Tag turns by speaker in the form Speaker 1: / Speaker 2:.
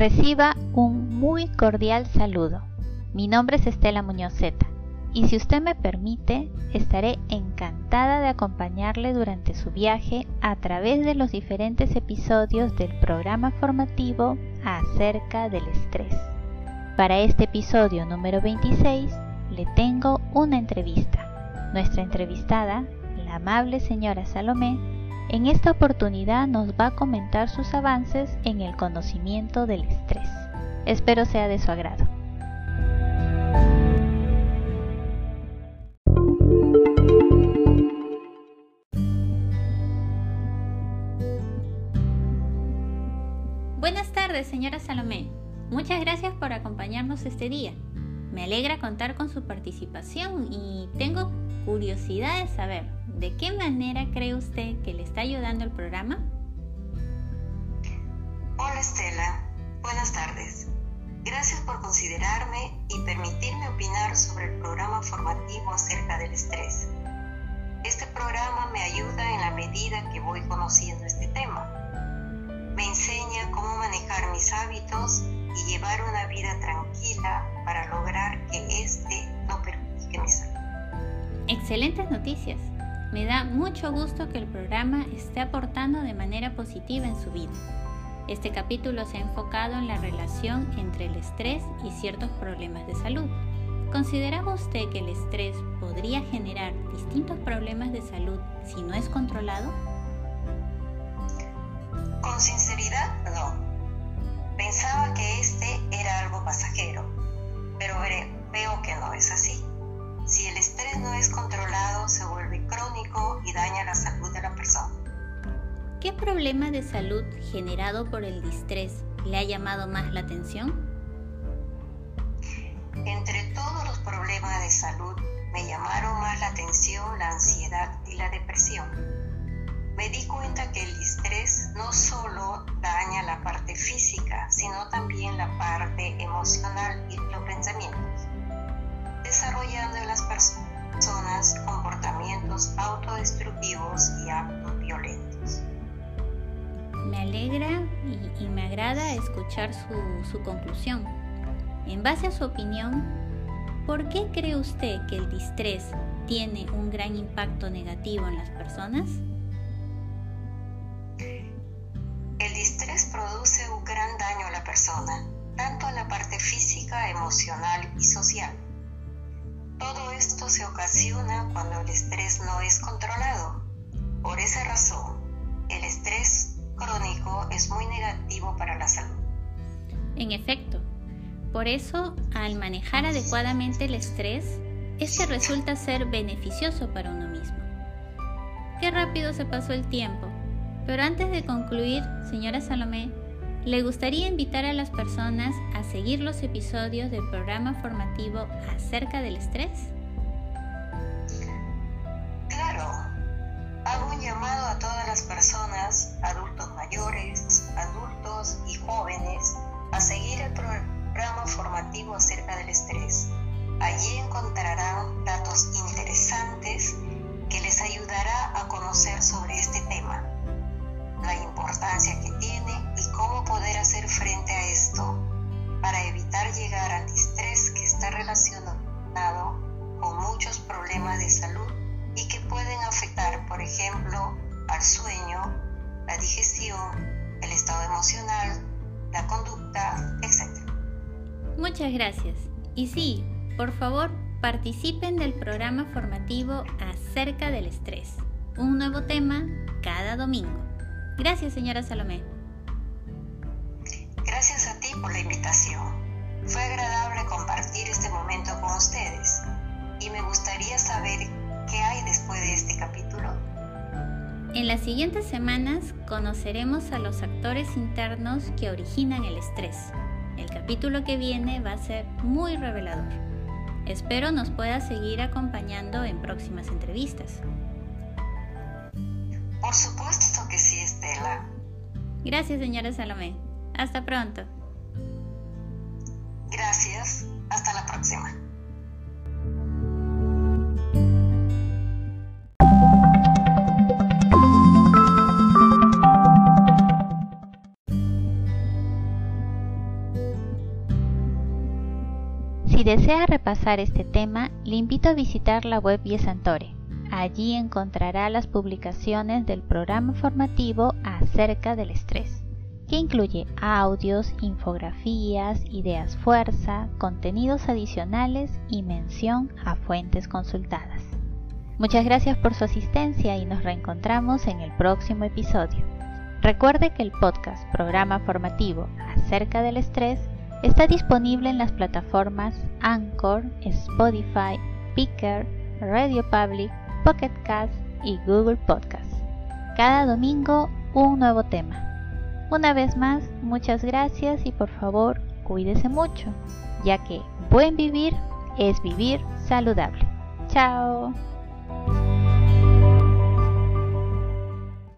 Speaker 1: Reciba un muy cordial saludo. Mi nombre es Estela Muñozeta y si usted me permite, estaré encantada de acompañarle durante su viaje a través de los diferentes episodios del programa formativo acerca del estrés. Para este episodio número 26 le tengo una entrevista. Nuestra entrevistada, la amable señora Salomé, en esta oportunidad nos va a comentar sus avances en el conocimiento del estrés. Espero sea de su agrado. Buenas tardes, señora Salomé. Muchas gracias por acompañarnos este día. Me alegra contar con su participación y tengo curiosidad de saber de qué manera cree usted que le está ayudando el programa.
Speaker 2: Hola Estela, buenas tardes. Gracias por considerarme y permitirme opinar sobre el programa formativo acerca del estrés. Este programa me ayuda en la medida que voy conociendo este tema. Me enseña cómo manejar mis hábitos y llevar una vida tranquila para lograr que éste no perjudique mi salud.
Speaker 1: Excelentes noticias. Me da mucho gusto que el programa esté aportando de manera positiva en su vida. Este capítulo se ha enfocado en la relación entre el estrés y ciertos problemas de salud. ¿Consideraba usted que el estrés podría generar distintos problemas de salud si no es controlado?
Speaker 2: Con
Speaker 1: ¿Qué problema de salud generado por el distrés le ha llamado más la atención?
Speaker 2: Entre todos los problemas de salud me llamaron más la atención la ansiedad y la depresión. Me di cuenta que el distrés no solo daña la parte física, sino también la parte emocional y pensamientos
Speaker 1: me agrada escuchar su, su conclusión. En base a su opinión, ¿por qué cree usted que el distrés tiene un gran impacto negativo en las personas?
Speaker 2: El distrés produce un gran daño a la persona, tanto en la parte física, emocional y social. Todo esto se ocasiona cuando el estrés no es controlado. Por esa razón, el estrés crónico es muy negativo para la salud.
Speaker 1: En efecto, por eso al manejar adecuadamente el estrés, este resulta ser beneficioso para uno mismo. Qué rápido se pasó el tiempo, pero antes de concluir, señora Salomé, ¿Le gustaría invitar a las personas a seguir los episodios del programa formativo acerca del estrés?
Speaker 2: Claro, hago un llamado a todas las personas,
Speaker 1: Muchas gracias. Y sí, por favor, participen del programa formativo acerca del estrés. Un nuevo tema cada domingo. Gracias, señora Salomé.
Speaker 2: Gracias a ti por la invitación. Fue agradable compartir este momento con ustedes y me gustaría saber qué hay después de este capítulo.
Speaker 1: En las siguientes semanas conoceremos a los actores internos que originan el estrés. Capítulo que viene va a ser muy revelador. Espero nos pueda seguir acompañando en próximas entrevistas.
Speaker 2: Por supuesto que sí, Estela.
Speaker 1: Gracias, señora Salomé. Hasta pronto.
Speaker 2: Gracias. Hasta la próxima.
Speaker 3: Si desea repasar este tema, le invito a visitar la web Viesantore. Allí encontrará las publicaciones del programa formativo acerca del estrés, que incluye audios, infografías, ideas fuerza, contenidos adicionales y mención a fuentes consultadas. Muchas gracias por su asistencia y nos reencontramos en el próximo episodio. Recuerde que el podcast Programa Formativo acerca del estrés está disponible en las plataformas Anchor, Spotify, Picker, Radio Public, Pocket Cast y Google Podcast. Cada domingo un nuevo tema. Una vez más, muchas gracias y por favor cuídese mucho, ya que buen vivir es vivir saludable. Chao.